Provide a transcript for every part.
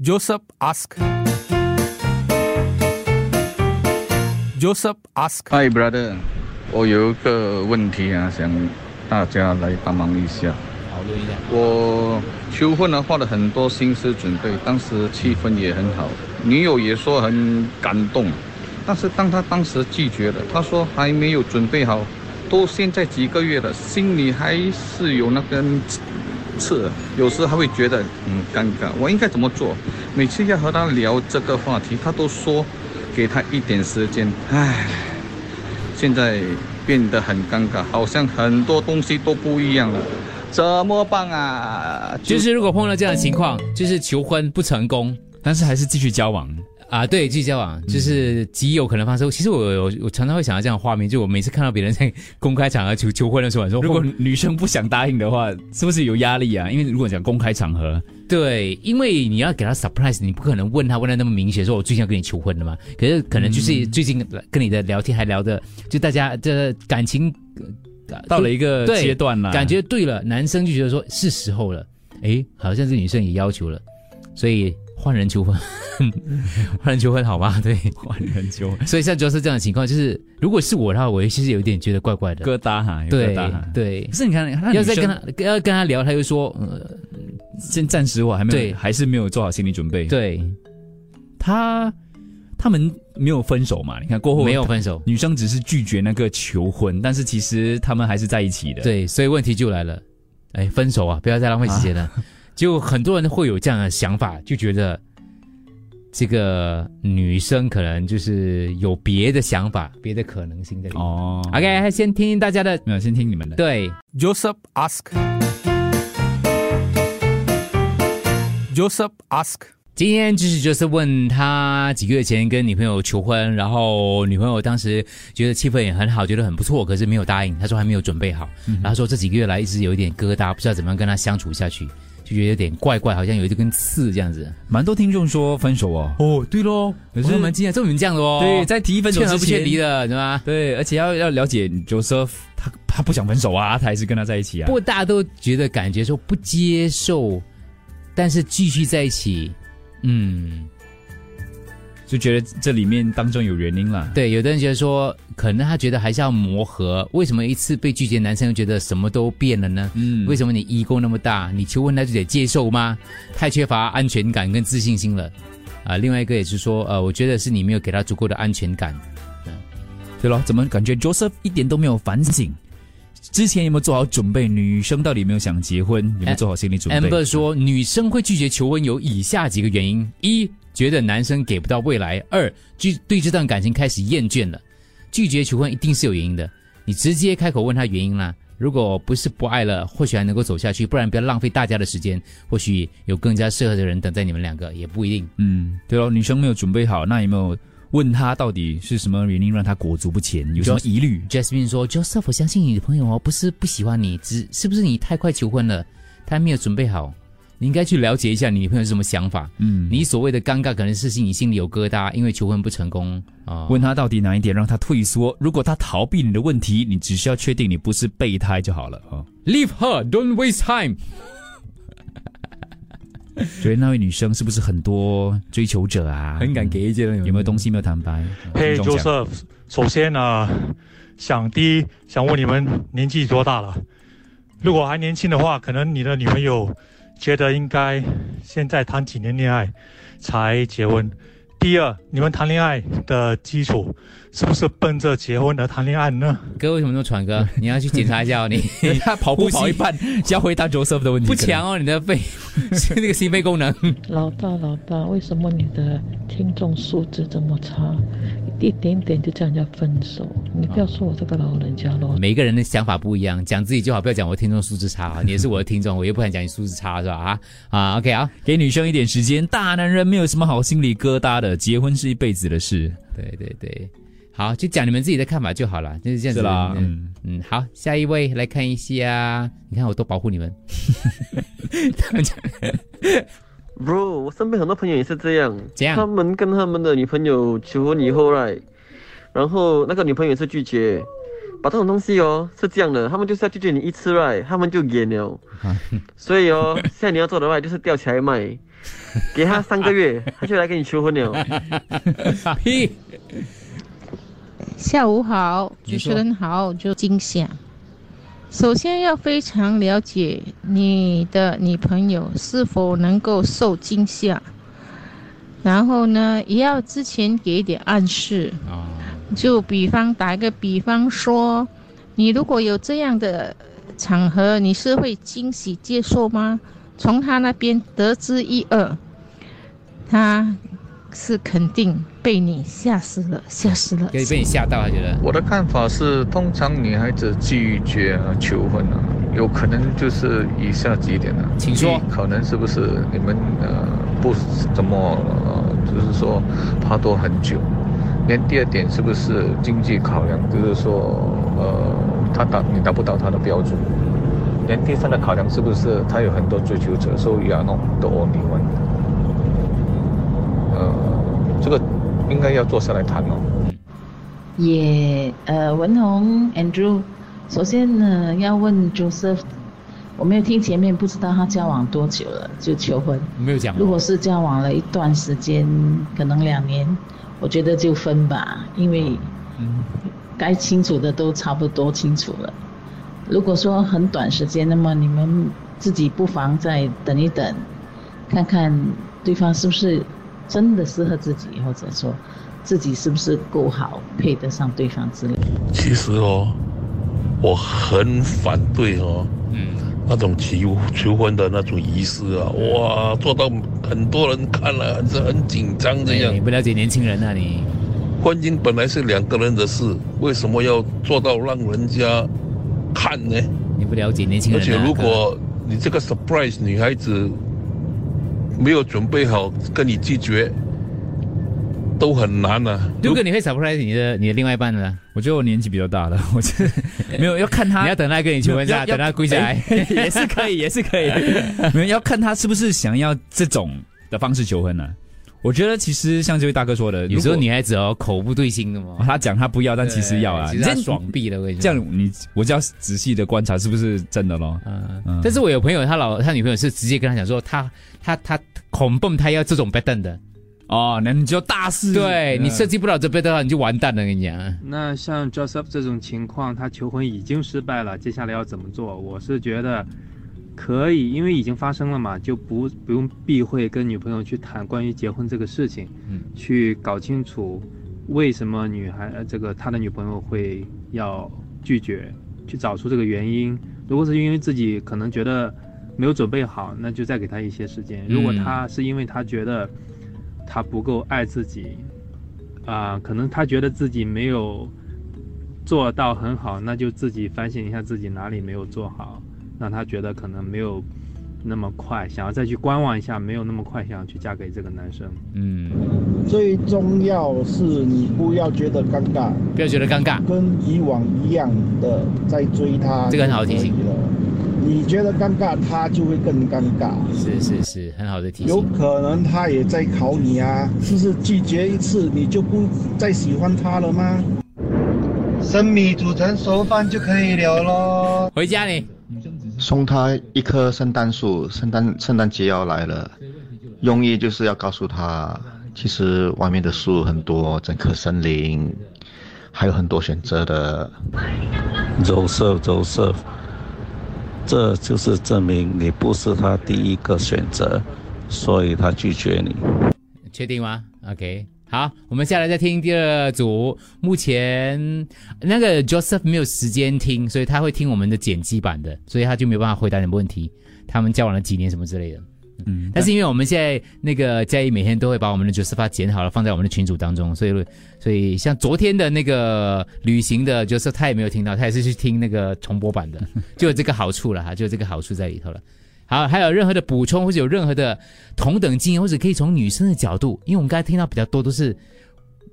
Joseph ask. Joseph ask. Hi brother，我有一个问题啊，想大家来帮忙一下。讨论一下。我求婚呢，花了很多心思准备，当时气氛也很好，女友也说很感动。但是当她当时拒绝了，她说还没有准备好，都现在几个月了，心里还是有那根次，有时还会觉得嗯尴尬。我应该怎么做？每次要和他聊这个话题，他都说给他一点时间。唉，现在变得很尴尬，好像很多东西都不一样了。怎么办啊？就是如果碰到这样的情况，就是求婚不成功，但是还是继续交往。啊，对，继续交往，就是极有可能发生。其实我我我常常会想到这样的画面，就我每次看到别人在公开场合求求婚的时候，说如果女生不想答应的话，是不是有压力啊？因为如果讲公开场合，对，因为你要给他 surprise，你不可能问他问的那么明显，说我最近要跟你求婚的嘛。可是可能就是最近跟你的聊天还聊的，就大家这感情到了一个阶段了，感觉对了，男生就觉得说是时候了，诶，好像是女生也要求了，所以换人求婚，换人求婚好吗？对，换人求婚所以现在主要是这样的情况，就是如果是我的话，我其实有一点觉得怪怪的。疙瘩哈，有对疙瘩哈。对可，是你看，那要再跟他要跟他聊，他又说，呃，先暂时我还没对有，还是没有做好心理准备。，对，他他们没有分手嘛？你看过后没有分手，女生只是拒绝那个求婚，但是其实他们还是在一起的。，对，所以问题就来了，哎，分手啊，不要再浪费时间了。就很多人会有这样的想法，就觉得这个女生可能就是有别的想法、别的可能性在里面。哦 OK，先听听大家的，没有，先听你们的。对，Joseph ask. Joseph ask. 今天就是就是问他几个月前跟女朋友求婚，然后女朋友当时觉得气氛也很好，觉得很不错，可是没有答应。他说还没有准备好，然后说这几个月来一直有一点疙瘩，不知道怎么样跟他相处下去，就觉得有点怪怪，好像有一根刺这样子。蛮多听众说分手哦。哦，对喽，我们今天这么这样的哦，对，在提分手之劝和不劝离前，的，对吗？对，而且要要了解 Joseph，他他不想分手啊，他还是跟他在一起啊。不过大家都觉得感觉说不接受，但是继续在一起，嗯。就觉得这里面当中有原因啦。对，有的人觉得说，可能他觉得还是要磨合。为什么一次被拒绝，男生又觉得什么都变了呢？嗯为什么你 ego 那么大，你求婚他就得接受吗？太缺乏安全感跟自信心了。啊，另外一个也是说，呃，我觉得是你没有给他足够的安全感。对咯，怎么感觉 Joseph 一点都没有反省？之前有没有做好准备？女生到底有没有想结婚？有没有做好心理准备 Amber 说，女生会拒绝求婚有以下几个原因：一，觉得男生给不到未来；二，拒对这段感情开始厌倦了。拒绝求婚一定是有原因的，你直接开口问他原因啦。如果不是不爱了，或许还能够走下去，不然不要浪费大家的时间。或许有更加适合的人等在你们两个，也不一定。嗯，对咯，女生没有准备好，那有没有问他到底是什么原因让他裹足不前？有什么疑虑？Jasmine 说：“Joseph，我相信你的朋友哦，不是不喜欢你，只是不是你太快求婚了，他还没有准备好。你应该去了解一下你女朋友是什么想法。嗯，你所谓的尴尬，可能是你心里有疙瘩，因为求婚不成功啊。问他到底哪一点让他退缩？如果他逃避你的问题，你只需要确定你不是备胎就好了哦。Leave her, don't waste time。觉得那位女生是不是很多追求者啊？很敢给意见，有没有东西没有坦白？嘿，Joseph，首先呢，想第一想问你们年纪多大了？如果还年轻的话，可能你的女朋友觉得应该现在谈几年恋爱才结婚。第二，你们谈恋爱的基础是不是奔着结婚而谈恋爱呢？哥为什么那么喘哥？你要去检查一下哦，你 他跑步跑一半，就要回答 Joseph 的问题，不强哦，你的肺 是那个心肺功能。老大，老大，为什么你的听众素质这么差？一点点就叫人家分手，你不要说我这个老人家咯。每个人的想法不一样，讲自己就好，不要讲我听众素质差啊。你也是我的听众，我又不敢讲你素质差，是吧？啊啊，OK 啊，给女生一点时间，大男人没有什么好心理疙瘩的，结婚是一辈子的事。对对对，好，就讲你们自己的看法就好了，就是这样子是啦嗯嗯，好，下一位来看一下，你看我多保护你们。Bro，我身边很多朋友也是这样，这样他们跟他们的女朋友求婚以后，right，然后那个女朋友也是拒绝。把这种东西哦是这样的，他们就是要拒绝你一次，right，他们就演了。所以哦，现在你要做的话就是吊起来卖，给他三个月，他就来跟你求婚了。屁，下午好，主持人好，就惊吓。首先要非常了解你的女朋友是否能够受惊吓，然后呢，也要之前给一点暗示。哦，就比方打一个比方说，你如果有这样的场合，你是会惊喜接受吗？从他那边得知一二，他是肯定被你吓死了，吓死了。可以被你吓到，他觉得我的看法是，通常女孩子拒绝啊求婚啊，有可能就是以下几点啊。请说可能是不是你们呃不怎么呃，就是说怕拖很久。连第二点是不是经济考量，就是说呃他达你达不到他的标准。连第三的考量是不是他有很多追求者，所以啊弄的 only one。呃，这个应该要坐下来谈哦。也呃，文宏 Andrew，首先呢要问 Joseph，我没有听前面，不知道他交往多久了就求婚。没有讲如果是交往了一段时间，可能两年，我觉得就分吧，因为该清楚的都差不多清楚了。如果说很短时间，那么你们自己不妨再等一等，看看对方是不是真的适合自己，或者说自己是不是够好，配得上对方之类的。其实哦，我很反对哦，嗯，那种求求婚的那种仪式啊，哇，做到很多人看了很是很紧张的样哎你。不了解年轻人啊你。婚姻本来是两个人的事，为什么要做到让人家看呢？你不了解年轻人、啊。而且如果你这个 surprise 女孩子没有准备好跟你拒绝，都很难啊。如果你会 surprise 你的你的另外一半呢？我觉得我年纪比较大了，我觉得没有要看他，你要等他跟你求婚下，等他跪下来，哎 也是可以，也是可以。没有要看他是不是想要这种的方式求婚呢、我觉得其实像这位大哥说的，有时候女孩子哦口不对心的嘛。哦，他讲他不要，但其实要啊，对其实爽毙了，我跟你说。这样你我就要仔细的观察是不是真的咯。嗯嗯。但是我有朋友，他老他女朋友是直接跟他讲说，他他他恐蹦他要这种 b e t 的，哦，那你就大事，对你设设计不了这 e t 的话，你就完蛋了，跟你讲。那像 Joseph 这种情况，他求婚已经失败了，接下来要怎么做？我是觉得可以，因为已经发生了嘛，就不不用避讳跟女朋友去谈关于结婚这个事情，嗯，去搞清楚为什么女孩呃这个他的女朋友会要拒绝，去找出这个原因。如果是因为自己可能觉得没有准备好，那就再给他一些时间。如果嗯他是因为他觉得他不够爱自己，啊、可能他觉得自己没有做到很好，那就自己反省一下自己哪里没有做好，让他觉得可能没有那么快，想要再去观望一下，没有那么快想要去嫁给这个男生。嗯，最重要是你不要觉得尴尬，不要觉得尴尬，跟以往一样的在追他。这个很好提醒。你觉得尴尬，他就会更尴尬。是是是，很好的提醒有。可能他也在考你啊，是不是拒绝一次你就不再喜欢他了吗？生米煮成熟饭就可以了咯。回家你送他一棵圣诞树，圣诞圣诞节要来了，用意就是要告诉他，其实外面的树很多，整棵森林还有很多选择的。Joseph Joseph，这就是证明你不是他第一个选择，所以他拒绝你。确定吗？OK，好，我们下来再听第二组。目前那个 Joseph 没有时间听，所以他会听我们的剪辑版的，所以他就没有办法回答你们问题。他们交往了几年什么之类的。嗯，但是因为我们现在那个嘉义每天都会把我们的 Joseph 剪好了放在我们的群组当中，所以所以像昨天的那个旅行的 Joseph 他也没有听到，他也是去听那个重播版的，就有这个好处了哈，就有这个好处在里头了。好，还有任何的补充或者有任何的同等经验，或者可以从女生的角度，因为我们刚才听到比较多都是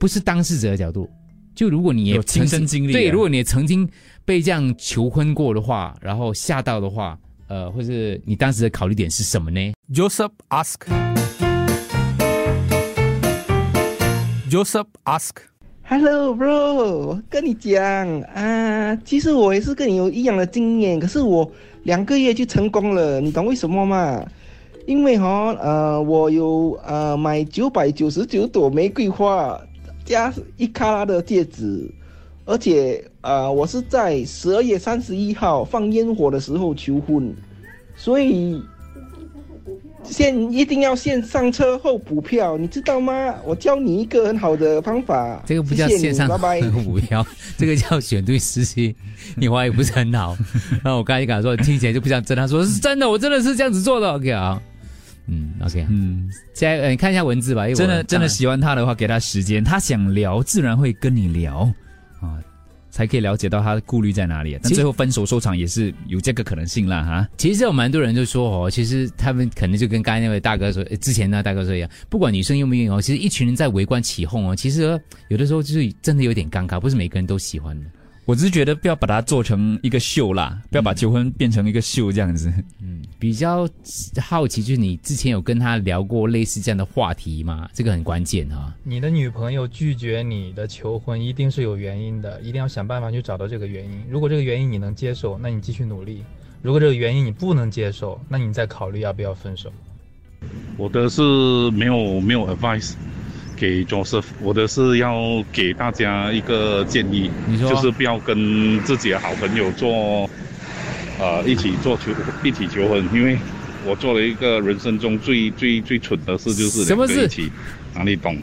不是当事者的角度。就如果你也有亲身经历啊对，如果你也曾经被这样求婚过的话，然后吓到的话，呃，或是你当时的考虑点是什么呢？Joseph ask. Joseph ask. Hello, bro，我跟你讲啊，其实我也是跟你有一样的经验，可是我两个月就成功了，你懂为什么吗？因为哈呃我有呃买九百九十九朵玫瑰花加一卡拉的戒指，而且呃我是在十二月三十一号放烟火的时候求婚，所以先一定要先上车后补票，你知道吗？我教你一个很好的方法，这个不叫谢谢你线上拜拜。补票，这个叫选对时机。你话也不是很好。然后我刚才就跟他说，听起来就不像真。他说是真的，我真的是这样子做的。OK 啊，嗯，OK，嗯，现在呃你看一下文字吧。因为我真的真的喜欢他的话，给他时间，他想聊自然会跟你聊啊，才可以了解到他的顾虑在哪里。但最后分手收场也是有这个可能性啦哈。其实有蛮多人就说哦，其实他们可能就跟刚才那位大哥说，呃之前那大哥说一样，不管女生愿不愿意哦，其实一群人在围观起哄哦，其实呃有的时候就是真的有点尴尬，不是每个人都喜欢的。我只是觉得不要把它做成一个秀啦，不要把求婚变成一个秀这样子。嗯，比较好奇就是你之前有跟他聊过类似这样的话题吗？这个很关键啊。你的女朋友拒绝你的求婚，一定是有原因的，一定要想办法去找到这个原因。如果这个原因你能接受，那你继续努力；如果这个原因你不能接受，那你再考虑要不要分手。我的是没有没有 advice 给 Joseph，我的是要给大家一个建议，你说就是不要跟自己的好朋友做，呃，一起做求一起求婚，因为我做了一个人生中最最最蠢的事，就是什么事两个一起，哪里懂？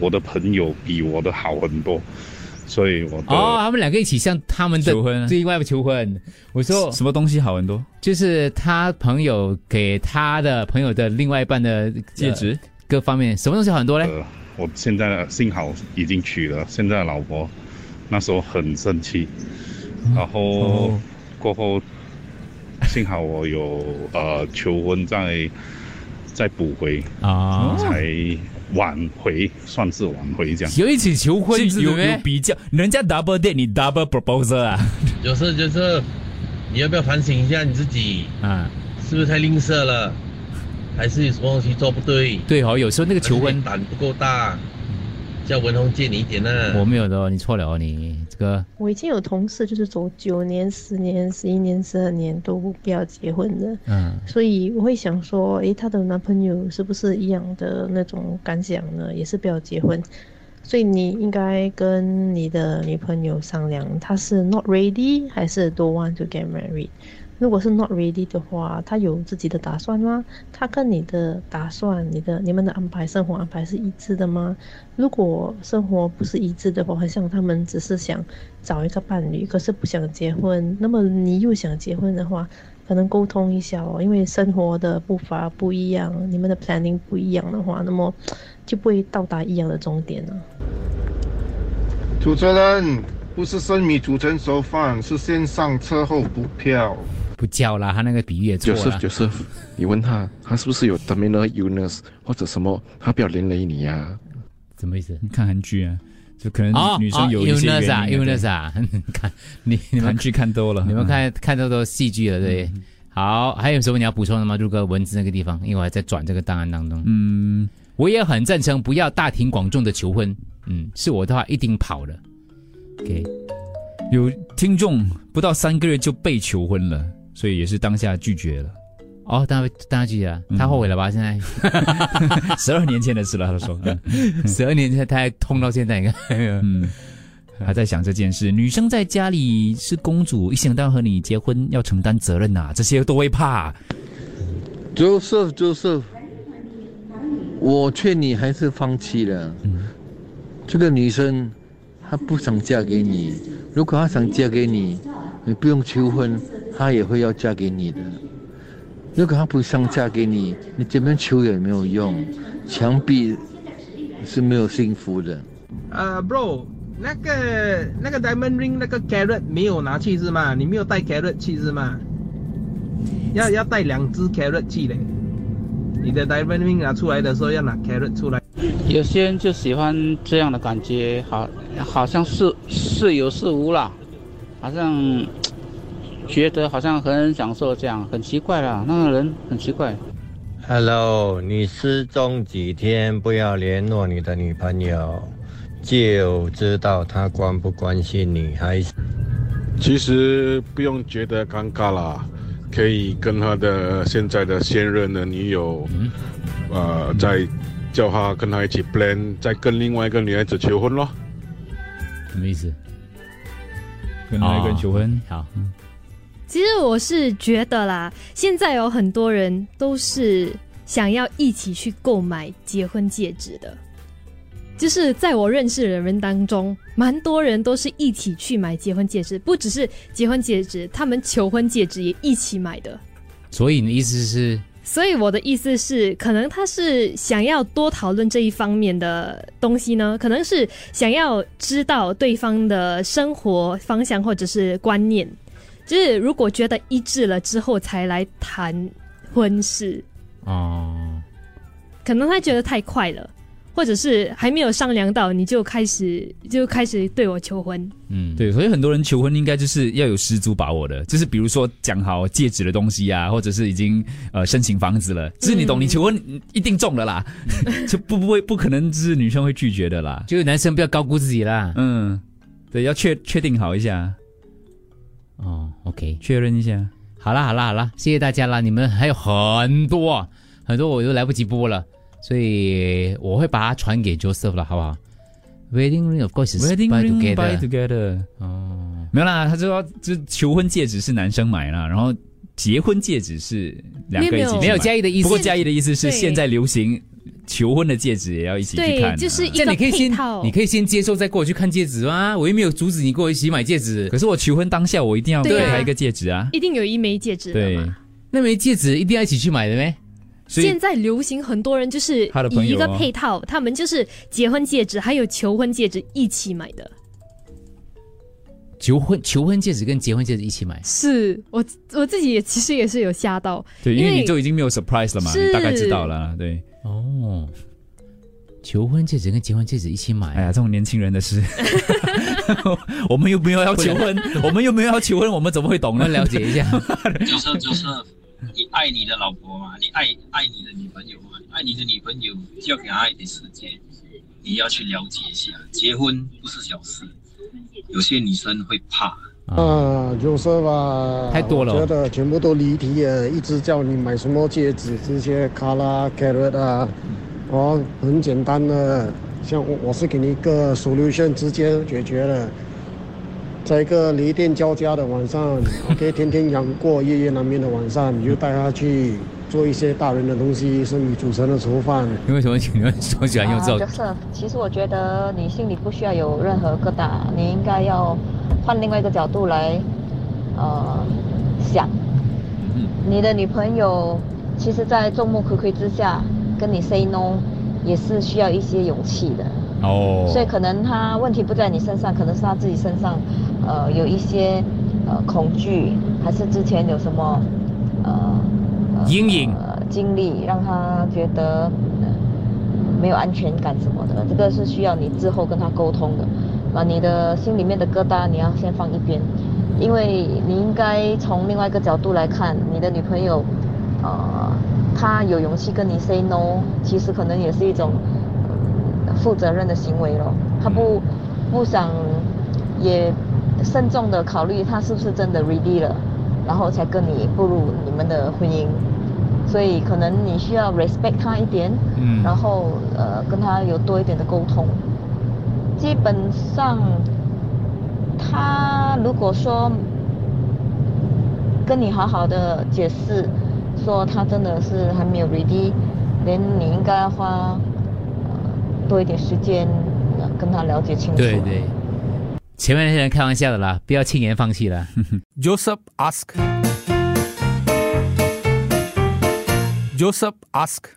我的朋友比我的好很多，所以我的哦，他们两个一起向他们的求婚另外求婚。我说什么东西好很多？就是他朋友给他的朋友的另外一半的戒指呃各方面，什么东西好很多嘞？呃，我现在的幸好已经娶了现在的老婆，那时候很生气，然后哦过后幸好我有呃求婚再再补回啊才挽回，算是挽回这样。有一起求婚是有有比较，人家 double date，你 double proposal 啊？就是就是，你要不要反省一下你自己啊？是不是太吝啬了？还是有什么东西做不对？对哦，有时候那个求婚胆不够大，叫文宏借你一点呢、我没有的哦，你错了哦，你这个我已经有同事就是走九年、十年、十一年、十二年都不要结婚的，嗯所以我会想说，诶，她的男朋友是不是一样的那种感想呢？也是不要结婚，所以你应该跟你的女朋友商量，她是 not ready 还是 don't want to get married。如果是 not ready 的话，他有自己的打算吗？他跟你的打算、你的你们的安排、生活安排是一致的吗？如果生活不是一致的话，好像他们只是想找一个伴侣，可是不想结婚，那么你又想结婚的话，可能沟通一下哦，因为生活的步伐不一样，你们的 planning 不一样的话，那么就不会到达一样的终点了。主持人不是生米煮成熟饭，是先上车后补票。不叫啦，他那个比喻也错了。Joseph Joseph，你问他，他是不是有 terminal illness 或者什么，他不要连累你呀、什么意思？你看韩剧啊，就可能哦女生有一些原因啊对，illness 啊，看你你们韩剧看多了，你们嗯看看到都戏剧了，对。好，还有什么你要补充的吗？如哥文字那个地方，因为我还在转这个档案当中。嗯，我也很赞成不要大庭广众的求婚。嗯，是我的话一定跑了。OK，有听众不到三个月就被求婚了，所以也是当下拒绝了。哦，当当下拒绝了，他后悔了吧？现在 十二年前的事了，他说，十二年前他还痛到现在，你看，嗯，还在想这件事。女生在家里是公主，一想到和你结婚要承担责任呐、这些都会怕。Joseph Joseph，我劝你还是放弃了。这个女生她不想嫁给你，如果她想嫁给你，你不用求婚，她也会要嫁给你的。如果她不想嫁给你，你怎么求也没有用，墙壁是没有幸福的。呃、b r o 那个那个 diamond ring 那个 carrot 没有拿去是吗？你没有带 carrot 去是吗？要要带两只 carrot 去嘞。你的 diamond ring 拿出来的时候要拿 carrot 出来。有些人就喜欢这样的感觉，好，好像是是有是无啦，好像觉得好像很享受这样，很奇怪啦，那个人很奇怪。Hello，你失踪几天不要联络你的女朋友，就知道她关不关心你，还是其实不用觉得尴尬啦，可以跟他的现在的现任的女友，嗯呃，再叫他跟他一起 plan，再跟另外一个女孩子求婚咯。什么意思？跟另外一个人求婚？好，其实我是觉得啦，现在有很多人都是想要一起去购买结婚戒指的。就是在我认识的人当中，蛮多人都是一起去买结婚戒指，不只是结婚戒指，他们求婚戒指也一起买的。所以你的意思是？所以我的意思是，可能他是想要多讨论这一方面的东西呢，可能是想要知道对方的生活方向或者是观念，就是如果觉得一致了之后才来谈婚事。哦，可能他觉得太快了。或者是还没有商量到，你就开始就开始对我求婚。嗯，对，所以很多人求婚应该就是要有十足把握的，就是比如说讲好戒指的东西啊，或者是已经呃申请房子了，就是你懂，你求婚一定中了啦，就不不会不可能是女生会拒绝的啦，就是男生不要高估自己啦。嗯，对，要确确定好一下。哦，OK，确认一下。好啦好啦好啦，谢谢大家啦，你们还有很多很多我都来不及播了。所以我会把它传给 Joseph 了，好不好？Wedding ring of course is wedding ring buy together。哦，没有啦，他说就求婚戒指是男生买啦，然后结婚戒指是两个一起没有嘉义的意思。不过嘉义的意思是现在流行求婚的戒指也要一起去看，就是这你可以先你可以先接受再过去看戒指吗？我又没有阻止你跟我一起买戒指。可是我求婚当下我一定要给他一个戒指啊，一定有一枚戒指对，那枚戒指一定要一起去买的咩？现在流行很多人就是以一个配套，他们就是结婚戒指还有求婚戒指一起买的。求婚求婚戒指跟结婚戒指一起买，是我我自己也其实也是有吓到，对，因为你就已经没有 surprise 了嘛，你大概知道了，对。哦，求婚戒指跟结婚戒指一起买，哎呀，这种年轻人的事，我们又没有要求婚，我们又没有要求婚，我们怎么会懂呢？了解一下，就是就是。你爱你的老婆嘛？你爱爱你的女朋友嘛？爱你的女朋友就要给她一点时间，你要去了解一下。结婚不是小事，有些女生会怕。啊，就是吧，太多了，觉得全部都离题了。一直叫你买什么戒指，这些卡拉、carrot 啊，哦，很简单的，像我我是给你一个 solution，直接解决了。在一个雷电交加的晚上，OK，天天阳过夜夜难眠的晚上，你就带他去做一些大人的东西，是你煮成的厨饭。你为什么？你们说喜欢用这种？就是，其实我觉得你心里不需要有任何疙瘩，你应该要换另外一个角度来，呃，想。你的女朋友，其实，在众目睽睽之下跟你 say no，也是需要一些勇气的。哦。所以可能她问题不在你身上，可能是她自己身上。呃，有一些呃恐惧，还是之前有什么呃阴影呃经历，让她觉得没有安全感什么的，这个是需要你之后跟他沟通的。把你的心里面的疙瘩你要先放一边，因为你应该从另外一个角度来看，你的女朋友，呃，她有勇气跟你 say no，其实可能也是一种负责任的行为咯。她不不想也。慎重的考虑她是不是真的 ready 了，然后才跟你步入你们的婚姻，所以可能你需要 respect 他一点，嗯，然后呃跟他有多一点的沟通。基本上，他如果说跟你好好的解释，说他真的是还没有 ready，连你应该花多一点时间跟他了解清楚。对对。前面那些人开玩笑的啦，不要轻言放弃了。Joseph ask. Joseph ask.